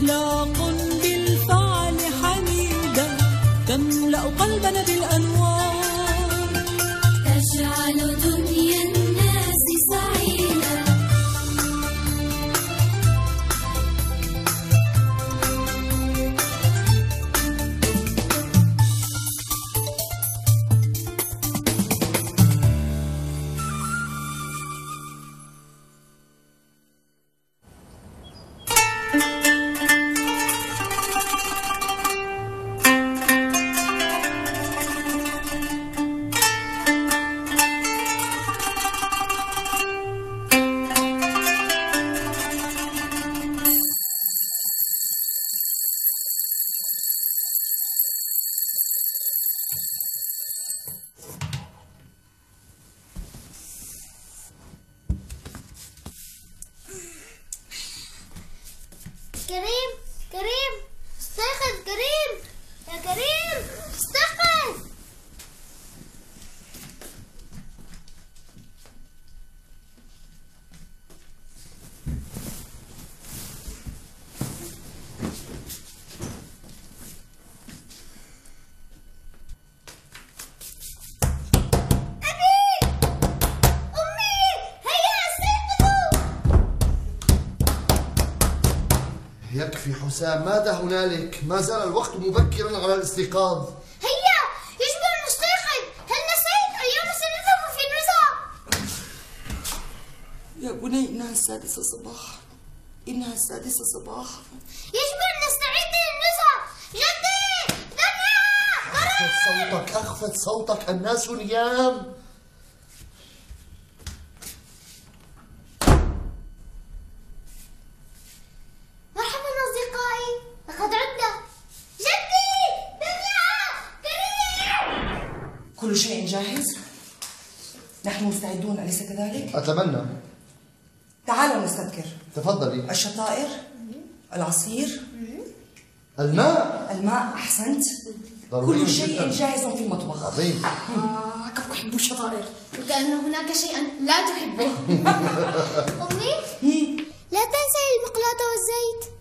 أخلاق بالفعل حميدة تملأ قلبنا بالأنوار. حسام ماذا هنالك؟ ما زال الوقت مبكرا على الاستيقاظ. هيا يجب أن نستيقظ هل نسيت؟ اليوم سنذهب في النزهة يا بني إنها السادسة صباحا. إنها السادسة صباحا. يجب أن نستعد للنزهة جدي دنيا اخفض صوتك اخفض صوتك الناس نيام مرحبا أصدقائي لقد عدنا جدي دنيا كريم كل شيء جاهز. نحن مستعدون أليس كذلك؟ أتمنى. تعالوا نستذكر. تفضلي. الشطائر العصير الماء. الماء أحسنت. كل شيء جداً. جاهز في المطبخ. عظيم. آه كيف أحب الشطائر؟ وكأن هناك شيئا لا تحبه. أمي؟ لا تنسي المقلاة والزيت.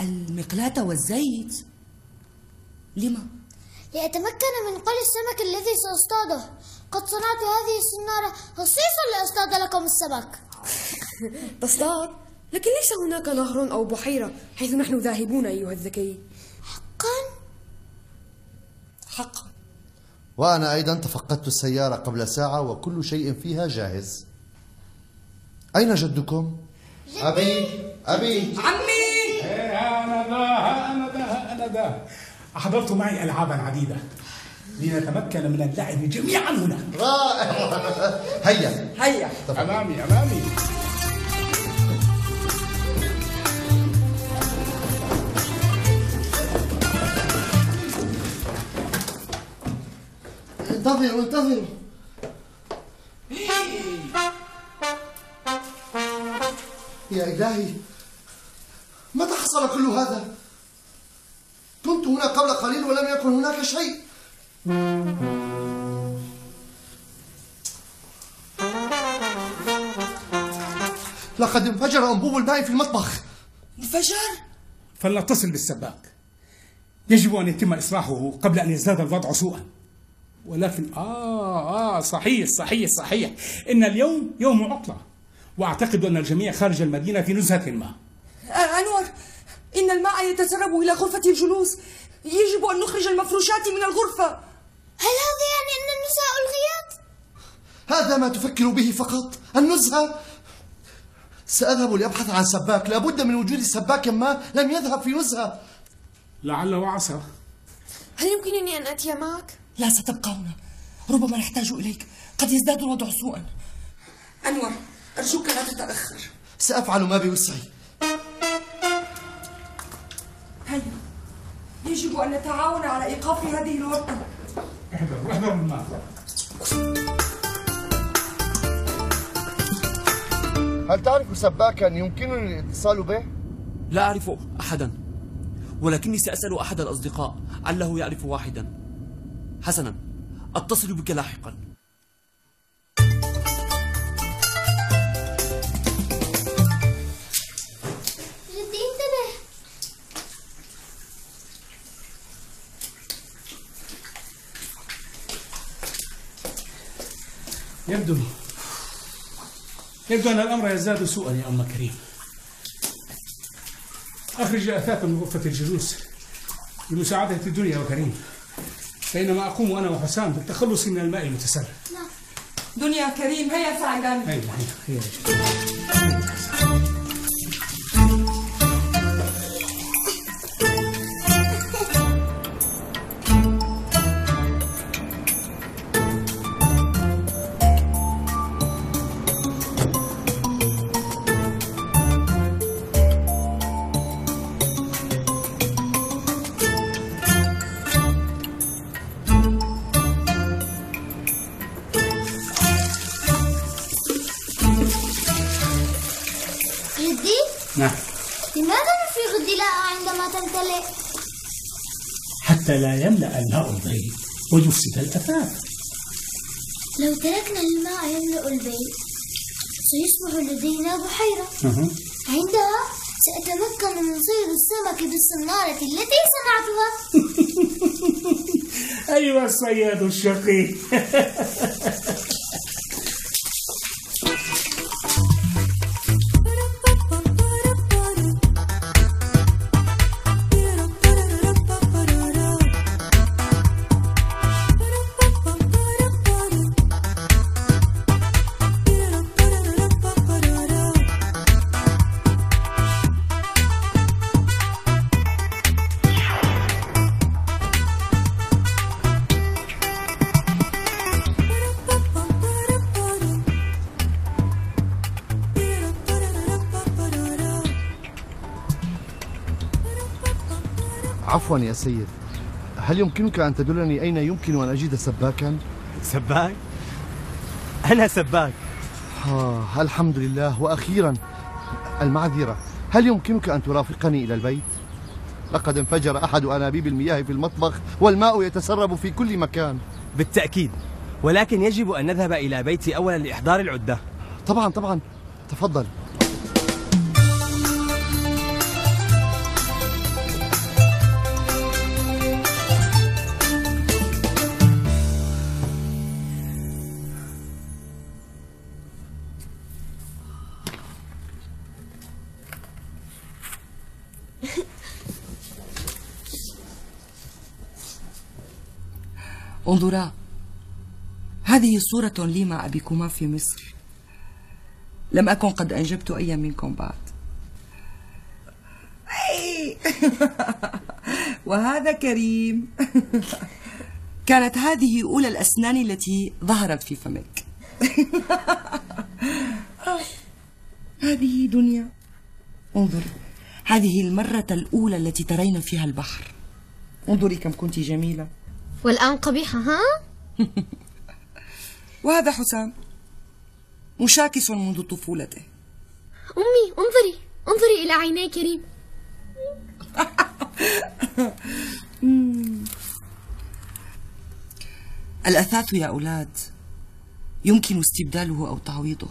المقلاة والزيت. لما؟ لأتمكن من قل السمك الذي سأصطاده. قد صنعت هذه السنارة خصيصا لأصطاد لكم السمك. تصطاد؟ لكن ليس هناك نهر أو بحيرة حيث نحن ذاهبون أيها الذكي. حقا؟ حقا وأنا أيضا تفقدت السيارة قبل ساعة وكل شيء فيها جاهز. أين جدكم؟ أبي! أبي! عمي! أنا ذا أنا ذا أنا ذا. أحضرت معي ألعابا عديدة لنتمكن من اللعب جميعا هنا. رائع هيا. هيا أمامي أمامي. انتظروا انتظروا. يا إلهي متى حصل كل هذا؟ كنت هنا قبل قليل ولم يكن هناك شيء. لقد انفجر أنبوب الماء في المطبخ. انفجر؟ فلنتصل بالسباك يجب أن يتم إصلاحه قبل أن يزداد الوضع سوءا. ولكن آه آه صحيح صحيح صحيح. إن اليوم يوم عطلة. وأعتقد أن الجميع خارج المدينة في نزهة ما. أنور إن الماء يتسرب إلى غرفة الجلوس. يجب أن نخرج المفروشات من الغرفة. هل هذا يعني أن النزهة ألغيت؟ هذا ما تفكر به فقط. النزهة. سأذهب لأبحث عن سباك. لابد من وجود سباك ما لم يذهب في نزهة. لعل وعسى. هل يمكنني أن آتي معك؟ لا ستبقى هنا ربما نحتاج إليك. قد يزداد الوضع سوءا. أنور أرجوك لا تتأخر. سأفعل ما بوسعي. يجب أن نتعاون على إيقاف هذه الورطة احذروا احذروا الماء هل تعرف سباكا يمكنني الاتصال به؟ لا أعرف أحدا ولكني سأسأل أحد الأصدقاء عله يعرف واحدا. حسنا أتصل بك لاحقا. يبدو يبدو أن الأمر يزداد سوءا يا أم كريم. أخرج أثاثا من غرفة الجلوس لمساعدة الدنيا وكريم بينما أقوم أنا وحسام بالتخلص من الماء المتسرب. دنيا كريم هيا ساعدان هيا هيا هيا. حتى لا يملأ الماء البيت ويفسد الأثاث لو تركنا الماء يملأ البيت سيصبح لدينا بحيرة. أها. عندها سأتمكن من صيد السمك بالصنارة التي صنعتها. أيها الصياد الشقي. عفوا يا سيد. هل يمكنك أن تدلني أين يمكن أن أجد سباكا؟ سباك؟ أنا سباك. آه الحمد لله. وأخيرا المعذرة هل يمكنك أن ترافقني إلى البيت؟ لقد انفجر أحد أنابيب المياه في المطبخ والماء يتسرب في كل مكان. بالتأكيد. ولكن يجب أن نذهب إلى بيتي أولا لإحضار العدة. طبعا طبعا. تفضل. انظرا هذه صورة لي مع أبيكما في مصر. لم أكن قد أنجبت أي منكم بعد. وهذا كريم. كانت هذه أولى الأسنان التي ظهرت في فمك. هذه دنيا. انظر هذه المرة الأولى التي ترين فيها البحر. انظري كم كنت جميلة. والآن قبيحة ها؟ وهذا حسام. مشاكس منذ طفولته. أمي انظري انظري إلى عيني كريم. الأثاث يا أولاد يمكن استبداله أو تعويضه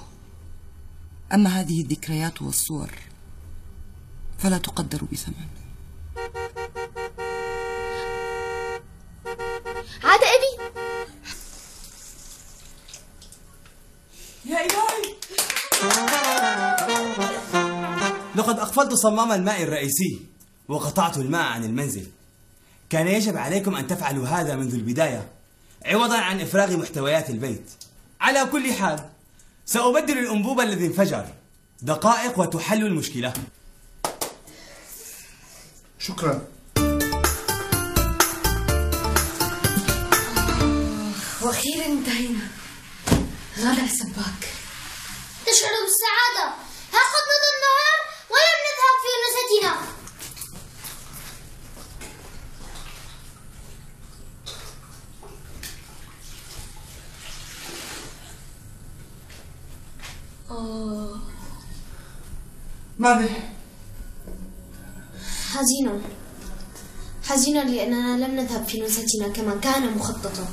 أما هذه الذكريات والصور فلا تقدر بثمن. يا إلهي لقد أقفلت صمام الماء الرئيسي وقطعت الماء عن المنزل. كان يجب عليكم أن تفعلوا هذا منذ البداية عوضا عن إفراغ محتويات البيت. على كل حال سأبدل الأنبوب الذي انفجر. دقائق وتحل المشكلة. شكرا. وأخيرا انتهينا. غالع السباك تشعر بالسعادة. ها قبل النهار ولم نذهب في نزهتنا أوه. ما به؟ حزينة حزينة لأننا لم نذهب في نزهتنا كما كان مخططا.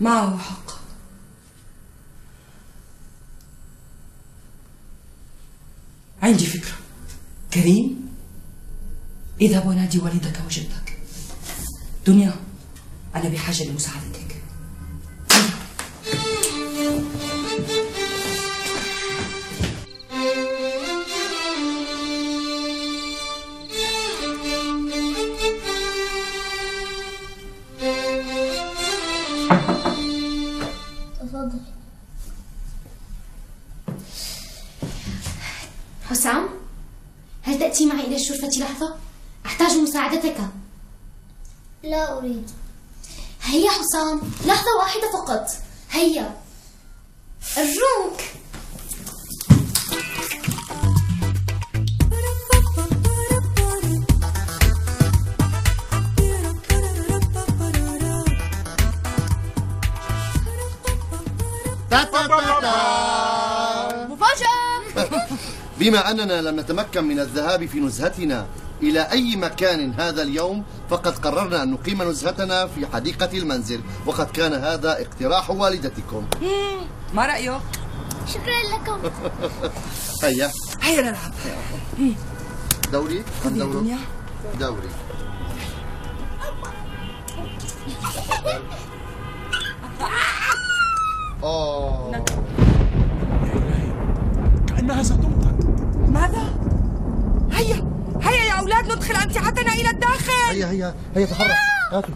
ما هو حق؟ عندي فكرة. كريم اذهب ونادي والدك وجدك. دنيا أنا بحاجة لمساعدتك. إلى الشرفة لحظة؟ أحتاج مساعدتك. لا أريد. هيا حسام لحظة واحدة فقط. هيا. أرجوك بما أننا لم نتمكن من الذهاب في نزهتنا إلى أي مكان هذا اليوم فقد قررنا أن نقيم نزهتنا في حديقة المنزل. وقد كان هذا اقتراح والدتكم. ما رأيك؟ شكرا لكم. هيا. هيا نلعب. دوري. دنيا دوري. أوه. كأنها ستمطر. ماذا؟ هيا هيا يا أولاد ندخل أمتعتنا إلى الداخل. هيا هيا هيا تحرك. هاتوا